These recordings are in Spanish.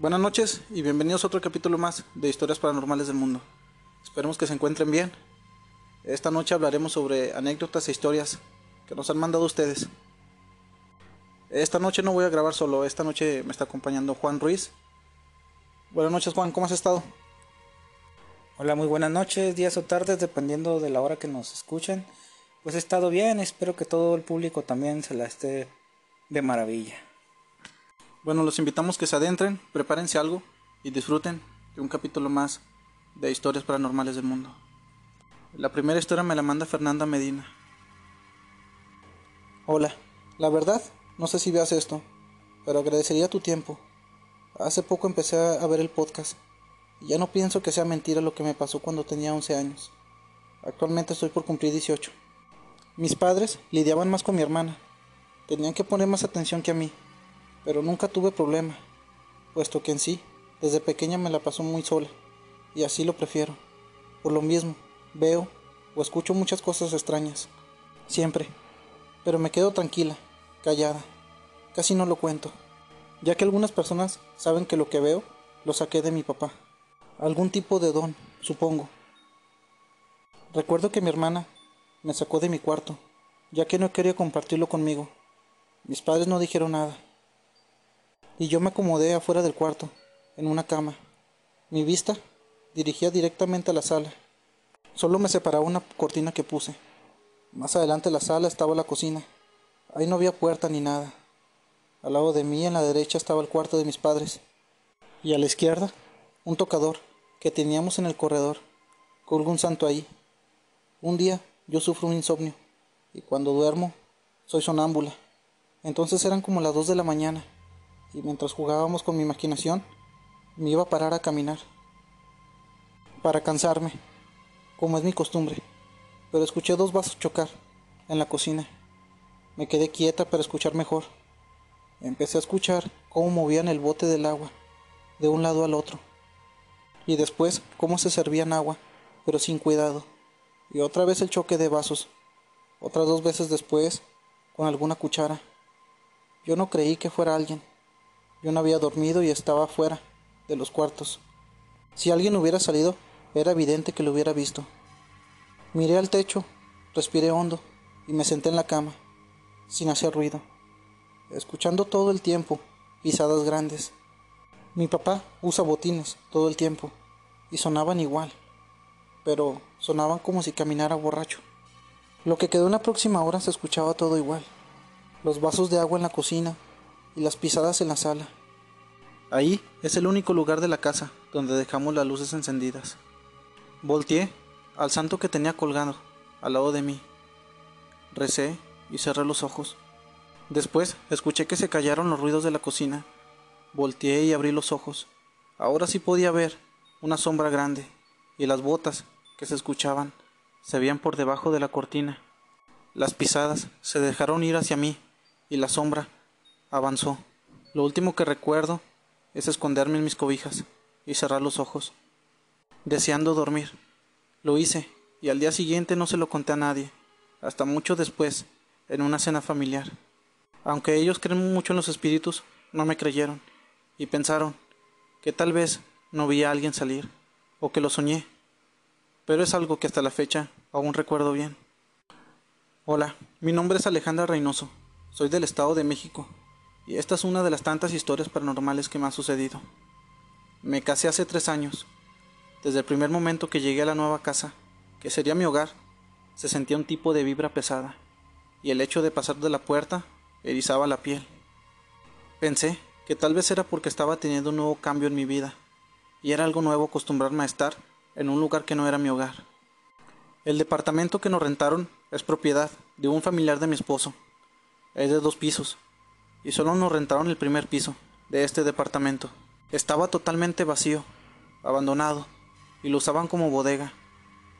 Buenas noches y bienvenidos a otro capítulo más de Historias Paranormales del Mundo. Esperemos que se encuentren bien. Esta noche hablaremos sobre anécdotas e historias que nos han mandado ustedes. Esta noche no voy a grabar solo, esta noche me está acompañando Juan Ruiz. Buenas noches Juan, ¿cómo has estado? Hola, muy buenas noches, días o tardes, dependiendo de la hora que nos escuchen. Pues he estado bien, espero que todo el público también se la esté de maravilla. Bueno, los invitamos que se adentren, prepárense algo y disfruten de un capítulo más de Historias Paranormales del Mundo. La primera historia me la manda Fernanda Medina. Hola, la verdad, no sé si veas esto, pero agradecería tu tiempo. Hace poco empecé a ver el podcast y ya no pienso que sea mentira lo que me pasó cuando tenía 11 años. Actualmente estoy por cumplir 18. Mis padres lidiaban más con mi hermana. Tenían que poner más atención que a mí pero nunca tuve problema, puesto que en sí, desde pequeña me la pasó muy sola, y así lo prefiero. Por lo mismo, veo o escucho muchas cosas extrañas, siempre, pero me quedo tranquila, callada, casi no lo cuento, ya que algunas personas saben que lo que veo lo saqué de mi papá, algún tipo de don, supongo. Recuerdo que mi hermana me sacó de mi cuarto, ya que no quería compartirlo conmigo. Mis padres no dijeron nada y yo me acomodé afuera del cuarto, en una cama. Mi vista dirigía directamente a la sala. Solo me separaba una cortina que puse. Más adelante de la sala estaba la cocina. Ahí no había puerta ni nada. Al lado de mí, en la derecha, estaba el cuarto de mis padres. Y a la izquierda, un tocador que teníamos en el corredor. Colgo un santo ahí. Un día yo sufro un insomnio y cuando duermo soy sonámbula. Entonces eran como las dos de la mañana y mientras jugábamos con mi imaginación, me iba a parar a caminar. Para cansarme, como es mi costumbre, pero escuché dos vasos chocar en la cocina. Me quedé quieta para escuchar mejor. Empecé a escuchar cómo movían el bote del agua de un lado al otro. Y después cómo se servían agua, pero sin cuidado. Y otra vez el choque de vasos. Otras dos veces después, con alguna cuchara. Yo no creí que fuera alguien. Yo no había dormido y estaba fuera de los cuartos. Si alguien hubiera salido, era evidente que lo hubiera visto. Miré al techo, respiré hondo y me senté en la cama, sin hacer ruido, escuchando todo el tiempo pisadas grandes. Mi papá usa botines todo el tiempo y sonaban igual, pero sonaban como si caminara borracho. Lo que quedó en la próxima hora se escuchaba todo igual. Los vasos de agua en la cocina, y las pisadas en la sala. Ahí es el único lugar de la casa donde dejamos las luces encendidas. Volteé al santo que tenía colgado al lado de mí. Recé y cerré los ojos. Después escuché que se callaron los ruidos de la cocina. Volteé y abrí los ojos. Ahora sí podía ver una sombra grande y las botas que se escuchaban se veían por debajo de la cortina. Las pisadas se dejaron ir hacia mí y la sombra avanzó. Lo último que recuerdo es esconderme en mis cobijas y cerrar los ojos, deseando dormir. Lo hice y al día siguiente no se lo conté a nadie, hasta mucho después, en una cena familiar. Aunque ellos creen mucho en los espíritus, no me creyeron y pensaron que tal vez no vi a alguien salir o que lo soñé, pero es algo que hasta la fecha aún recuerdo bien. Hola, mi nombre es Alejandra Reynoso, soy del Estado de México y esta es una de las tantas historias paranormales que me ha sucedido. Me casé hace tres años. Desde el primer momento que llegué a la nueva casa, que sería mi hogar, se sentía un tipo de vibra pesada, y el hecho de pasar de la puerta erizaba la piel. Pensé que tal vez era porque estaba teniendo un nuevo cambio en mi vida, y era algo nuevo acostumbrarme a estar en un lugar que no era mi hogar. El departamento que nos rentaron es propiedad de un familiar de mi esposo. Es de dos pisos y solo nos rentaron el primer piso de este departamento. Estaba totalmente vacío, abandonado, y lo usaban como bodega,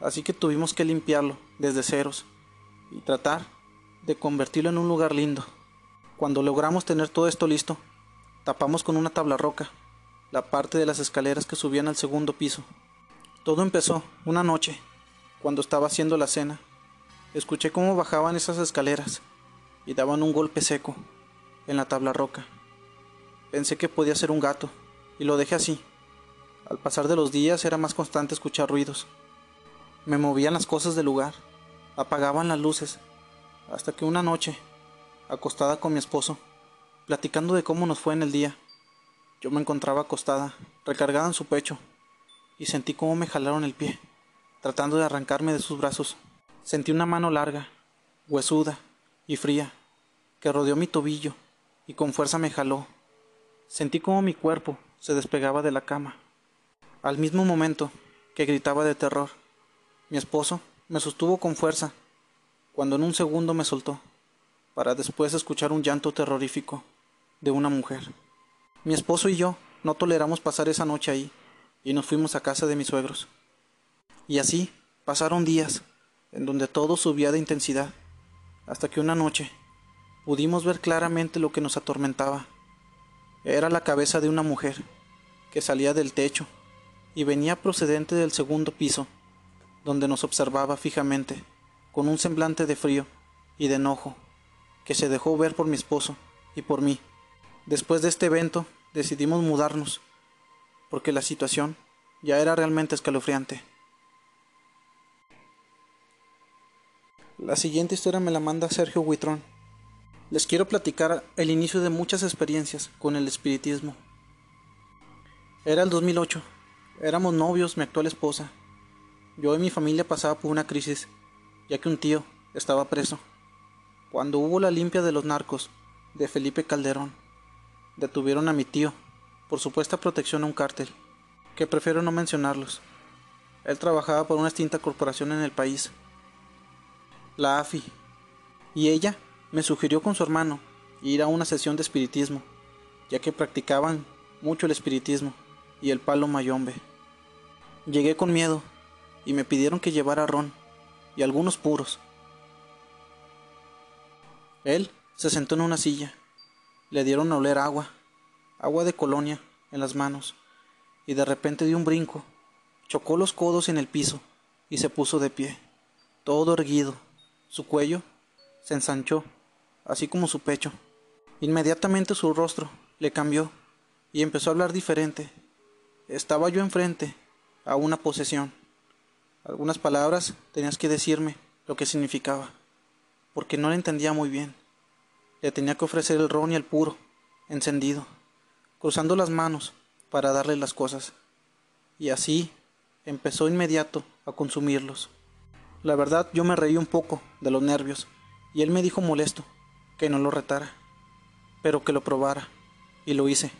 así que tuvimos que limpiarlo desde ceros y tratar de convertirlo en un lugar lindo. Cuando logramos tener todo esto listo, tapamos con una tabla roca la parte de las escaleras que subían al segundo piso. Todo empezó una noche, cuando estaba haciendo la cena. Escuché cómo bajaban esas escaleras y daban un golpe seco en la tabla roca. Pensé que podía ser un gato, y lo dejé así. Al pasar de los días era más constante escuchar ruidos. Me movían las cosas del lugar, apagaban las luces, hasta que una noche, acostada con mi esposo, platicando de cómo nos fue en el día, yo me encontraba acostada, recargada en su pecho, y sentí cómo me jalaron el pie, tratando de arrancarme de sus brazos. Sentí una mano larga, huesuda y fría, que rodeó mi tobillo y con fuerza me jaló. Sentí como mi cuerpo se despegaba de la cama. Al mismo momento que gritaba de terror, mi esposo me sostuvo con fuerza, cuando en un segundo me soltó, para después escuchar un llanto terrorífico de una mujer. Mi esposo y yo no toleramos pasar esa noche ahí y nos fuimos a casa de mis suegros. Y así pasaron días en donde todo subía de intensidad, hasta que una noche pudimos ver claramente lo que nos atormentaba. Era la cabeza de una mujer que salía del techo y venía procedente del segundo piso, donde nos observaba fijamente, con un semblante de frío y de enojo, que se dejó ver por mi esposo y por mí. Después de este evento decidimos mudarnos, porque la situación ya era realmente escalofriante. La siguiente historia me la manda Sergio Huitrón. Les quiero platicar el inicio de muchas experiencias con el espiritismo. Era el 2008. Éramos novios, mi actual esposa. Yo y mi familia pasaba por una crisis, ya que un tío estaba preso. Cuando hubo la limpia de los narcos de Felipe Calderón, detuvieron a mi tío por supuesta protección a un cártel, que prefiero no mencionarlos. Él trabajaba por una extinta corporación en el país, la AFI, y ella me sugirió con su hermano ir a una sesión de espiritismo, ya que practicaban mucho el espiritismo y el palo mayombe. Llegué con miedo y me pidieron que llevara ron y algunos puros. Él se sentó en una silla le dieron a oler agua, agua de colonia, en las manos, y de repente dio un brinco, chocó los codos en el piso y se puso de pie, todo erguido. Su cuello se ensanchó, así como su pecho. Inmediatamente su rostro le cambió y empezó a hablar diferente. Estaba yo enfrente a una posesión. Algunas palabras tenías que decirme lo que significaba, porque no le entendía muy bien. Le tenía que ofrecer el ron y el puro, encendido, cruzando las manos para darle las cosas. Y así empezó inmediato a consumirlos. La verdad yo me reí un poco de los nervios y él me dijo molesto que no lo retara, pero que lo probara. Y lo hice.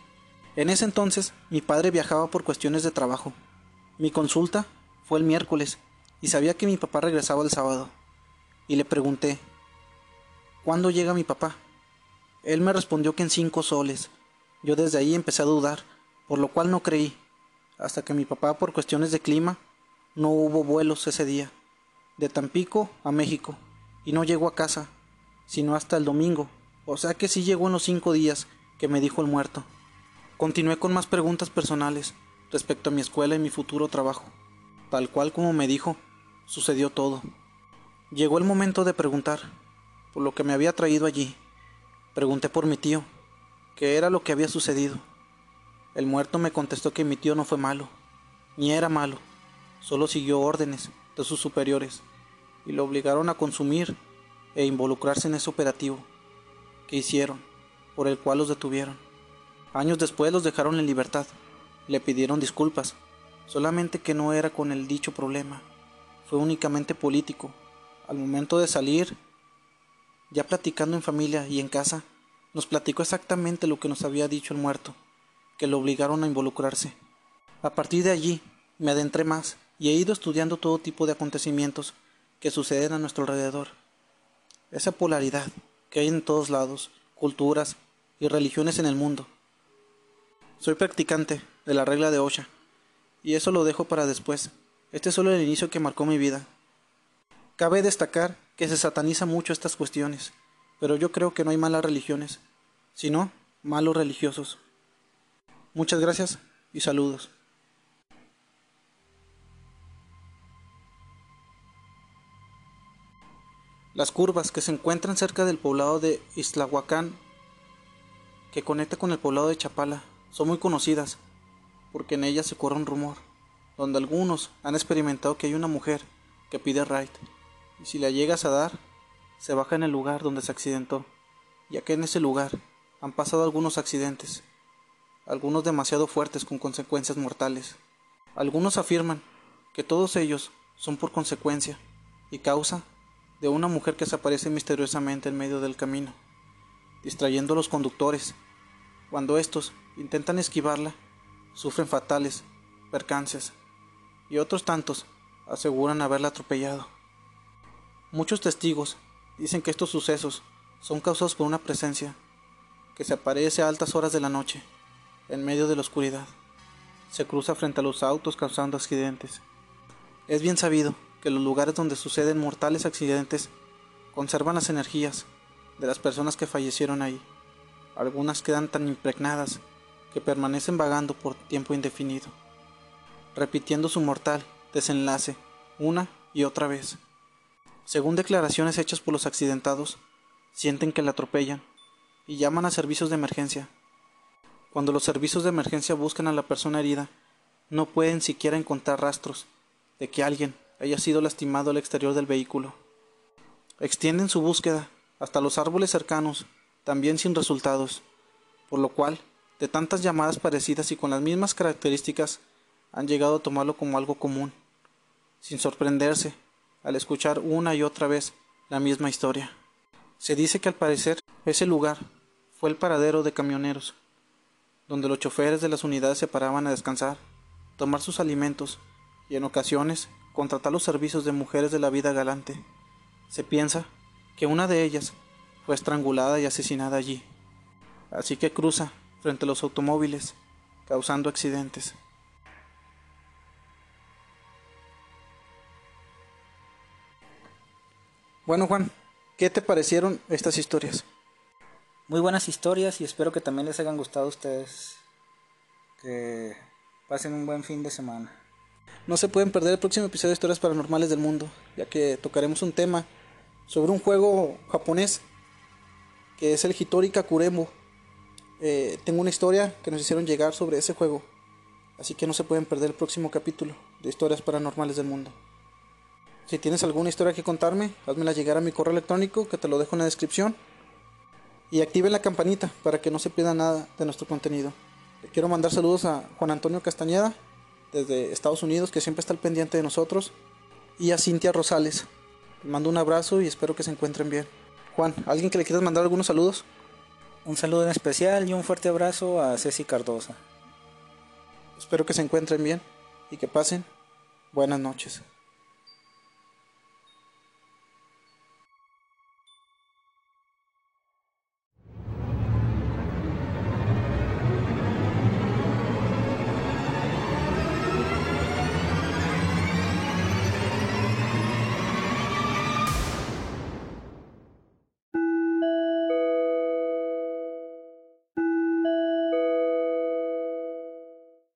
En ese entonces mi padre viajaba por cuestiones de trabajo. Mi consulta fue el miércoles y sabía que mi papá regresaba el sábado. Y le pregunté, ¿cuándo llega mi papá? Él me respondió que en cinco soles. Yo desde ahí empecé a dudar, por lo cual no creí, hasta que mi papá, por cuestiones de clima, no hubo vuelos ese día, de Tampico a México, y no llegó a casa, sino hasta el domingo, o sea que sí llegó en los cinco días que me dijo el muerto. Continué con más preguntas personales respecto a mi escuela y mi futuro trabajo. Tal cual como me dijo, sucedió todo. Llegó el momento de preguntar, por lo que me había traído allí. Pregunté por mi tío, qué era lo que había sucedido. El muerto me contestó que mi tío no fue malo, ni era malo, solo siguió órdenes de sus superiores y lo obligaron a consumir e involucrarse en ese operativo que hicieron, por el cual los detuvieron. Años después los dejaron en libertad, le pidieron disculpas, solamente que no era con el dicho problema, fue únicamente político. Al momento de salir, ya platicando en familia y en casa, nos platicó exactamente lo que nos había dicho el muerto, que lo obligaron a involucrarse. A partir de allí me adentré más y he ido estudiando todo tipo de acontecimientos que suceden a nuestro alrededor. Esa polaridad que hay en todos lados, culturas y religiones en el mundo. Soy practicante de la regla de Osha, y eso lo dejo para después. Este es solo el inicio que marcó mi vida. Cabe destacar que se sataniza mucho estas cuestiones, pero yo creo que no hay malas religiones, sino malos religiosos. Muchas gracias y saludos. Las curvas que se encuentran cerca del poblado de Islahuacán, que conecta con el poblado de Chapala, son muy conocidas, porque en ella se corre un rumor, donde algunos han experimentado que hay una mujer que pide ride, y si la llegas a dar, se baja en el lugar donde se accidentó, ya que en ese lugar han pasado algunos accidentes, algunos demasiado fuertes con consecuencias mortales. Algunos afirman que todos ellos son por consecuencia y causa de una mujer que se aparece misteriosamente en medio del camino, distrayendo a los conductores. Cuando estos intentan esquivarla, sufren fatales percances y otros tantos aseguran haberla atropellado. Muchos testigos dicen que estos sucesos son causados por una presencia que se aparece a altas horas de la noche, en medio de la oscuridad. Se cruza frente a los autos causando accidentes. Es bien sabido que los lugares donde suceden mortales accidentes conservan las energías de las personas que fallecieron ahí. Algunas quedan tan impregnadas que permanecen vagando por tiempo indefinido, repitiendo su mortal desenlace una y otra vez. Según declaraciones hechas por los accidentados, sienten que la atropellan y llaman a servicios de emergencia. Cuando los servicios de emergencia buscan a la persona herida, no pueden siquiera encontrar rastros de que alguien haya sido lastimado al exterior del vehículo. Extienden su búsqueda hasta los árboles cercanos, también sin resultados, por lo cual de tantas llamadas parecidas y con las mismas características, han llegado a tomarlo como algo común, sin sorprenderse al escuchar una y otra vez la misma historia. Se dice que al parecer ese lugar fue el paradero de camioneros, donde los choferes de las unidades se paraban a descansar, tomar sus alimentos y en ocasiones contratar los servicios de mujeres de la vida galante. Se piensa que una de ellas fue estrangulada y asesinada allí. Así que cruza frente a los automóviles, causando accidentes. Bueno, Juan, ¿qué te parecieron estas historias? Muy buenas historias y espero que también les hayan gustado a ustedes. Que pasen un buen fin de semana. No se pueden perder el próximo episodio de Historias Paranormales del Mundo, ya que tocaremos un tema sobre un juego japonés que es el Hitori Kakuremo eh, tengo una historia que nos hicieron llegar sobre ese juego. Así que no se pueden perder el próximo capítulo de Historias Paranormales del Mundo. Si tienes alguna historia que contarme, házmela llegar a mi correo electrónico que te lo dejo en la descripción. Y activen la campanita para que no se pierda nada de nuestro contenido. Quiero mandar saludos a Juan Antonio Castañeda desde Estados Unidos que siempre está al pendiente de nosotros. Y a Cintia Rosales. Les mando un abrazo y espero que se encuentren bien. Juan, ¿alguien que le quieras mandar algunos saludos? Un saludo en especial y un fuerte abrazo a Ceci Cardosa. Espero que se encuentren bien y que pasen buenas noches.